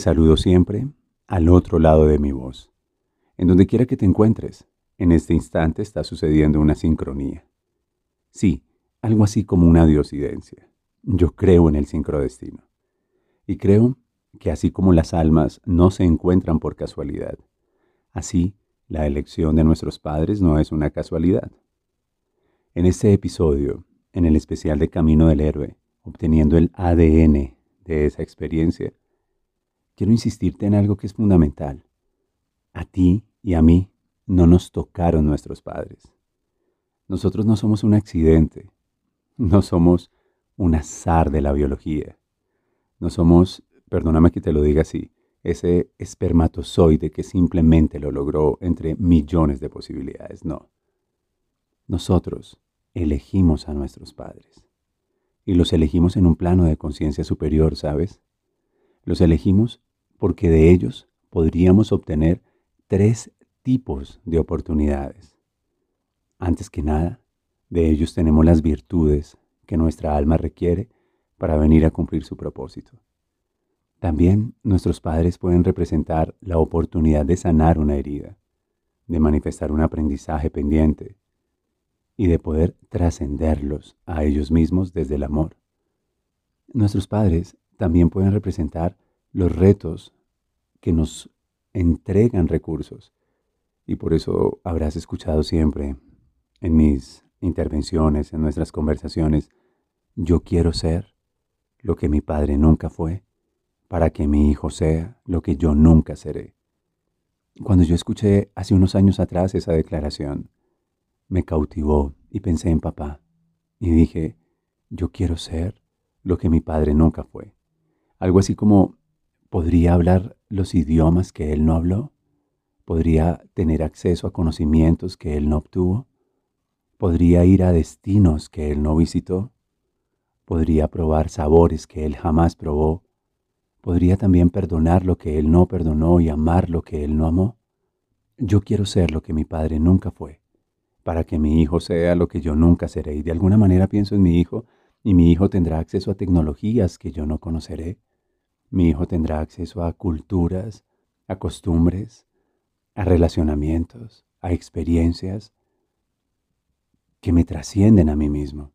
Saludo siempre al otro lado de mi voz. En donde quiera que te encuentres, en este instante está sucediendo una sincronía. Sí, algo así como una diosidencia. Yo creo en el sincrodestino. Y creo que así como las almas no se encuentran por casualidad, así la elección de nuestros padres no es una casualidad. En este episodio, en el especial de Camino del Héroe, obteniendo el ADN de esa experiencia, quiero insistirte en algo que es fundamental. A ti y a mí no nos tocaron nuestros padres. Nosotros no somos un accidente, no somos un azar de la biología, no somos, perdóname que te lo diga así, ese espermatozoide que simplemente lo logró entre millones de posibilidades, no. Nosotros elegimos a nuestros padres y los elegimos en un plano de conciencia superior, ¿sabes? Los elegimos porque de ellos podríamos obtener tres tipos de oportunidades. Antes que nada, de ellos tenemos las virtudes que nuestra alma requiere para venir a cumplir su propósito. También nuestros padres pueden representar la oportunidad de sanar una herida, de manifestar un aprendizaje pendiente y de poder trascenderlos a ellos mismos desde el amor. Nuestros padres también pueden representar los retos que nos entregan recursos. Y por eso habrás escuchado siempre en mis intervenciones, en nuestras conversaciones, yo quiero ser lo que mi padre nunca fue, para que mi hijo sea lo que yo nunca seré. Cuando yo escuché hace unos años atrás esa declaración, me cautivó y pensé en papá y dije, yo quiero ser lo que mi padre nunca fue. Algo así como ¿Podría hablar los idiomas que él no habló? ¿Podría tener acceso a conocimientos que él no obtuvo? ¿Podría ir a destinos que él no visitó? ¿Podría probar sabores que él jamás probó? ¿Podría también perdonar lo que él no perdonó y amar lo que él no amó? Yo quiero ser lo que mi padre nunca fue, para que mi hijo sea lo que yo nunca seré. Y de alguna manera pienso en mi hijo, y mi hijo tendrá acceso a tecnologías que yo no conoceré mi hijo tendrá acceso a culturas, a costumbres, a relacionamientos, a experiencias que me trascienden a mí mismo.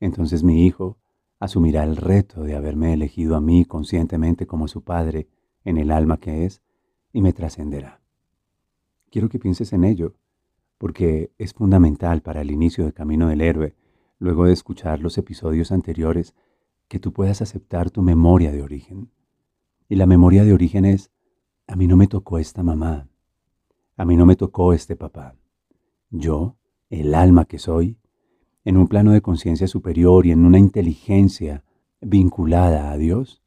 Entonces mi hijo asumirá el reto de haberme elegido a mí conscientemente como su padre en el alma que es y me trascenderá. Quiero que pienses en ello, porque es fundamental para el inicio del camino del héroe, luego de escuchar los episodios anteriores, que tú puedas aceptar tu memoria de origen. Y la memoria de origen es, a mí no me tocó esta mamá, a mí no me tocó este papá. Yo, el alma que soy, en un plano de conciencia superior y en una inteligencia vinculada a Dios,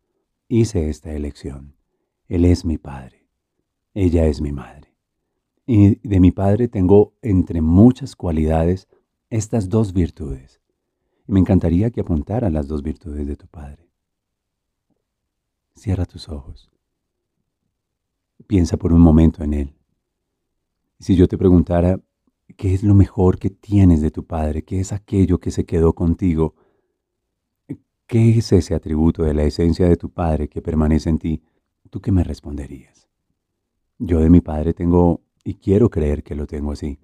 hice esta elección. Él es mi padre, ella es mi madre. Y de mi padre tengo entre muchas cualidades estas dos virtudes. Y me encantaría que apuntara las dos virtudes de tu padre. Cierra tus ojos. Piensa por un momento en Él. Si yo te preguntara, ¿qué es lo mejor que tienes de tu Padre? ¿Qué es aquello que se quedó contigo? ¿Qué es ese atributo de la esencia de tu Padre que permanece en ti? ¿Tú qué me responderías? Yo de mi Padre tengo, y quiero creer que lo tengo así,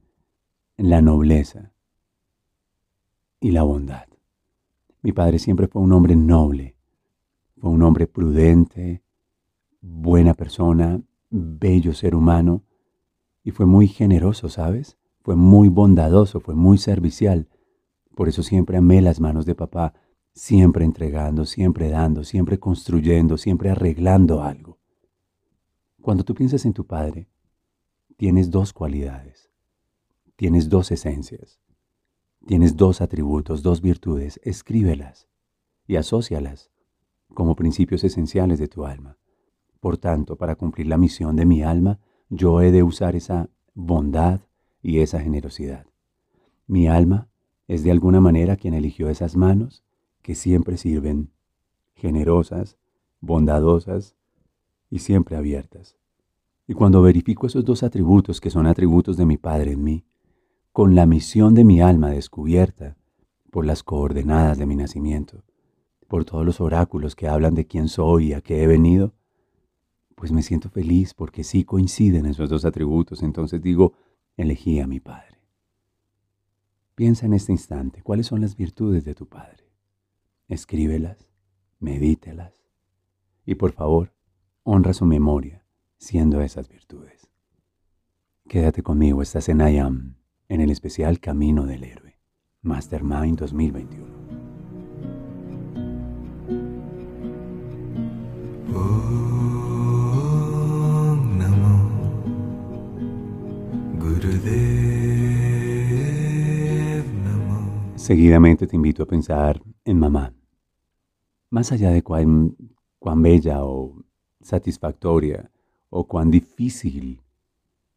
la nobleza y la bondad. Mi Padre siempre fue un hombre noble, fue un hombre prudente, buena persona, bello ser humano y fue muy generoso, ¿sabes? Fue muy bondadoso, fue muy servicial. Por eso siempre amé las manos de papá, siempre entregando, siempre dando, siempre construyendo, siempre arreglando algo. Cuando tú piensas en tu Padre, tienes dos cualidades, tienes dos esencias, tienes dos atributos, dos virtudes, escríbelas y asócialas como principios esenciales de tu alma. Por tanto, para cumplir la misión de mi alma, yo he de usar esa bondad y esa generosidad. Mi alma es de alguna manera quien eligió esas manos que siempre sirven, generosas, bondadosas y siempre abiertas. Y cuando verifico esos dos atributos que son atributos de mi Padre en mí, con la misión de mi alma descubierta por las coordenadas de mi nacimiento, por todos los oráculos que hablan de quién soy y a qué he venido, pues me siento feliz porque sí coinciden esos dos atributos. Entonces digo, elegí a mi Padre. Piensa en este instante, ¿cuáles son las virtudes de tu Padre? Escríbelas, medítelas y por favor, honra su memoria siendo esas virtudes. Quédate conmigo, estás en en el especial Camino del Héroe, Mastermind 2021. Seguidamente te invito a pensar en mamá. Más allá de cuán, bella o satisfactoria o cuán difícil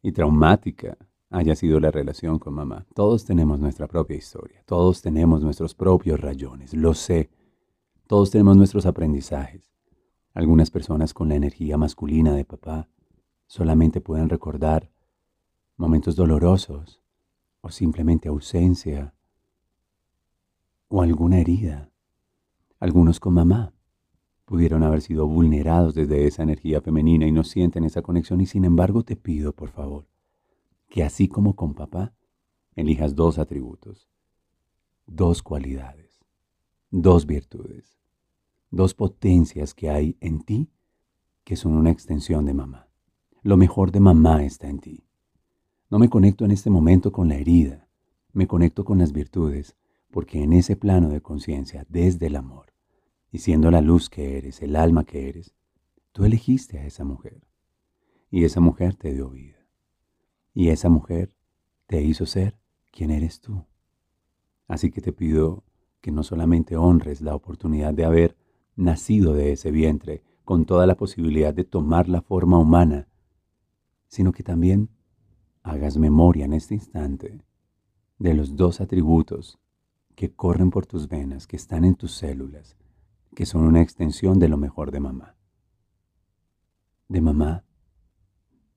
y traumática haya sido la relación con mamá. Todos tenemos nuestra propia historia, todos tenemos nuestros propios rayones, lo sé. Todos tenemos nuestros aprendizajes. Algunas personas con la energía masculina de papá solamente pueden recordar momentos dolorosos o simplemente ausencia o alguna herida. Algunos con mamá pudieron haber sido vulnerados desde esa energía femenina y no sienten esa conexión y sin embargo te pido, por favor, que así como con papá, elijas dos atributos, dos cualidades, dos virtudes, dos potencias que hay en ti que son una extensión de mamá. Lo mejor de mamá está en ti. No me conecto en este momento con la herida, me conecto con las virtudes, porque en ese plano de conciencia, desde el amor, y siendo la luz que eres, el alma que eres, tú elegiste a esa mujer. Y esa mujer te dio vida. Y esa mujer te hizo ser quien eres tú. Así que te pido que no solamente honres la oportunidad de haber nacido de ese vientre con toda la posibilidad de tomar la forma humana, sino que también hagas memoria en este instante de los dos atributos que corren por tus venas, que están en tus células, que son una extensión de lo mejor de mamá. De mamá,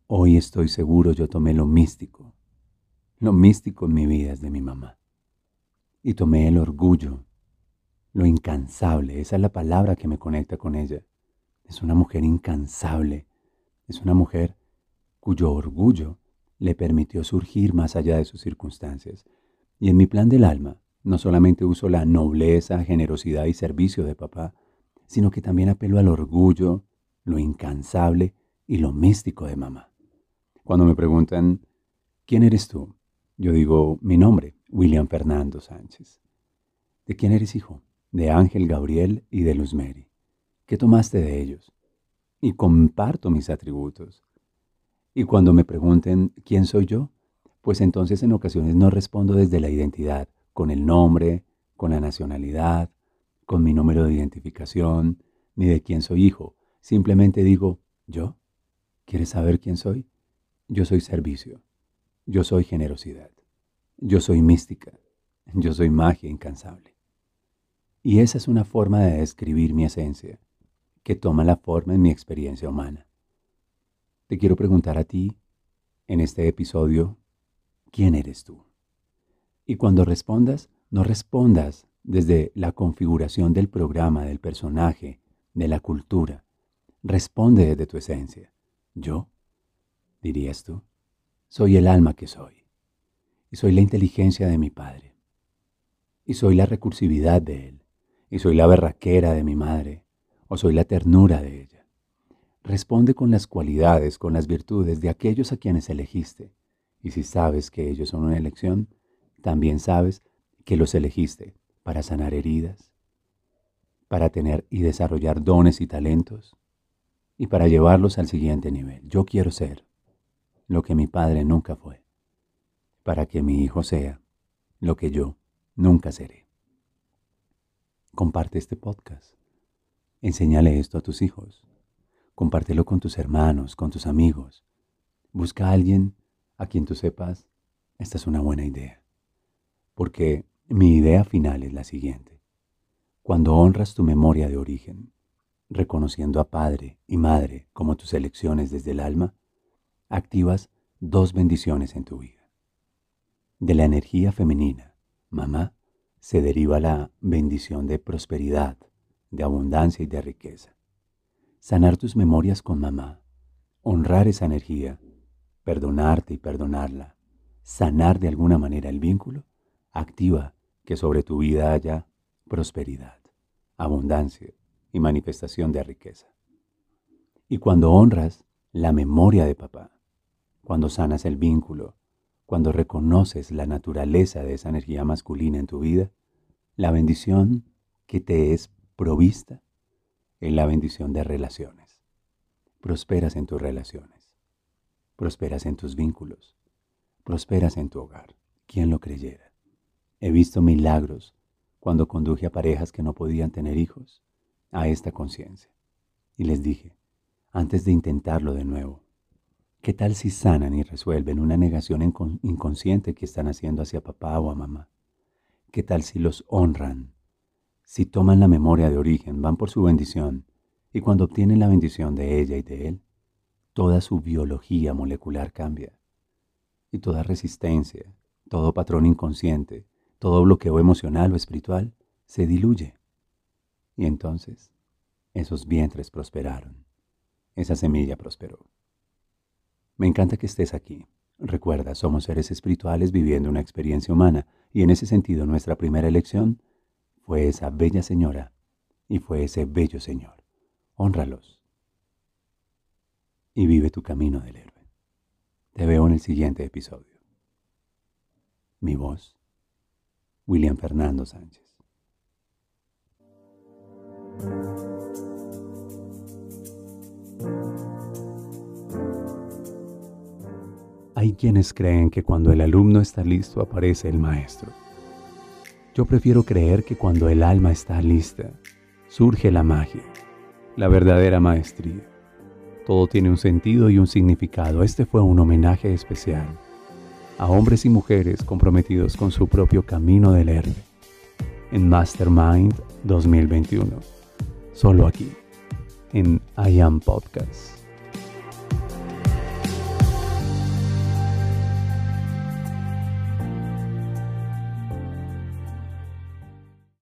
hoy estoy seguro yo tomé lo místico. Lo místico en mi vida es de mi mamá. Y tomé el orgullo, lo incansable, esa es la palabra que me conecta con ella. Es una mujer incansable, es una mujer cuyo orgullo le permitió surgir más allá de sus circunstancias. Y en mi plan del alma, no solamente uso la nobleza, generosidad y servicio de papá, sino que también apelo al orgullo, lo incansable y lo místico de mamá. Cuando me preguntan, ¿quién eres tú? Yo digo, mi nombre, William Fernando Sánchez. ¿De quién eres hijo? De Ángel Gabriel y de Luz Mary. ¿Qué tomaste de ellos? Y comparto mis atributos. Y cuando me pregunten, ¿quién soy yo? Pues entonces en ocasiones no respondo desde la identidad, con el nombre, con la nacionalidad, con mi número de identificación, ni de quién soy hijo. Simplemente digo, yo. ¿Quieres saber quién soy? Yo soy servicio. Yo soy generosidad. Yo soy mística. Yo soy magia incansable. Y esa es una forma de describir mi esencia, que toma la forma en mi experiencia humana. Te quiero preguntar a ti, en este episodio, ¿quién eres tú? Y cuando respondas, no respondas desde la configuración del programa, del personaje, de la cultura. Responde desde tu esencia. Yo, dirías tú, soy el alma que soy. Y soy la inteligencia de mi Padre. Y soy la recursividad de Él. Y soy la berraquera de mi madre. O soy la ternura de ella. Responde con las cualidades, con las virtudes de aquellos a quienes elegiste. Y si sabes que ellos son una elección, también sabes que los elegiste para sanar heridas, para tener y desarrollar dones y talentos, y para llevarlos al siguiente nivel. Yo quiero ser lo que mi padre nunca fue, para que mi hijo sea lo que yo nunca seré. Comparte este podcast. Enséñale esto a tus hijos. Compártelo con tus hermanos, con tus amigos. Busca a alguien a quien tú sepas, esta es una buena idea. Porque mi idea final es la siguiente. Cuando honras tu memoria de origen, reconociendo a padre y madre como tus elecciones desde el alma, activas dos bendiciones en tu vida. De la energía femenina, mamá, se deriva la bendición de prosperidad, de abundancia y de riqueza. Sanar tus memorias con mamá, honrar esa energía, perdonarte y perdonarla, sanar de alguna manera el vínculo, activa que sobre tu vida haya prosperidad, abundancia y manifestación de riqueza. Y cuando honras la memoria de papá, cuando sanas el vínculo, cuando reconoces la naturaleza de esa energía masculina en tu vida, la bendición que te es provista es la bendición de relaciones. Prosperas en tus relaciones, prosperas en tus vínculos, prosperas en tu hogar. ¿Quién lo creyera? He visto milagros cuando conduje a parejas que no podían tener hijos a esta conciencia. Y les dije, antes de intentarlo de nuevo, ¿qué tal si sanan y resuelven una negación inconsciente que están haciendo hacia papá o a mamá? ¿Qué tal si los honran? Si toman la memoria de origen, van por su bendición, y cuando obtienen la bendición de ella y de él, toda su biología molecular cambia. Y toda resistencia, todo patrón inconsciente, todo bloqueo emocional o espiritual se diluye. Y entonces esos vientres prosperaron. Esa semilla prosperó. Me encanta que estés aquí. Recuerda, somos seres espirituales viviendo una experiencia humana y en ese sentido nuestra primera elección fue esa bella señora y fue ese bello señor. Honralos y vive tu camino del héroe. Te veo en el siguiente episodio. Mi voz William Fernando Sánchez. Hay quienes creen que cuando el alumno está listo aparece el maestro. Yo prefiero creer que cuando el alma está lista, surge la magia, la verdadera maestría. Todo tiene un sentido y un significado. Este fue un homenaje especial a hombres y mujeres comprometidos con su propio camino del héroe. En Mastermind 2021. Solo aquí, en I Am Podcast.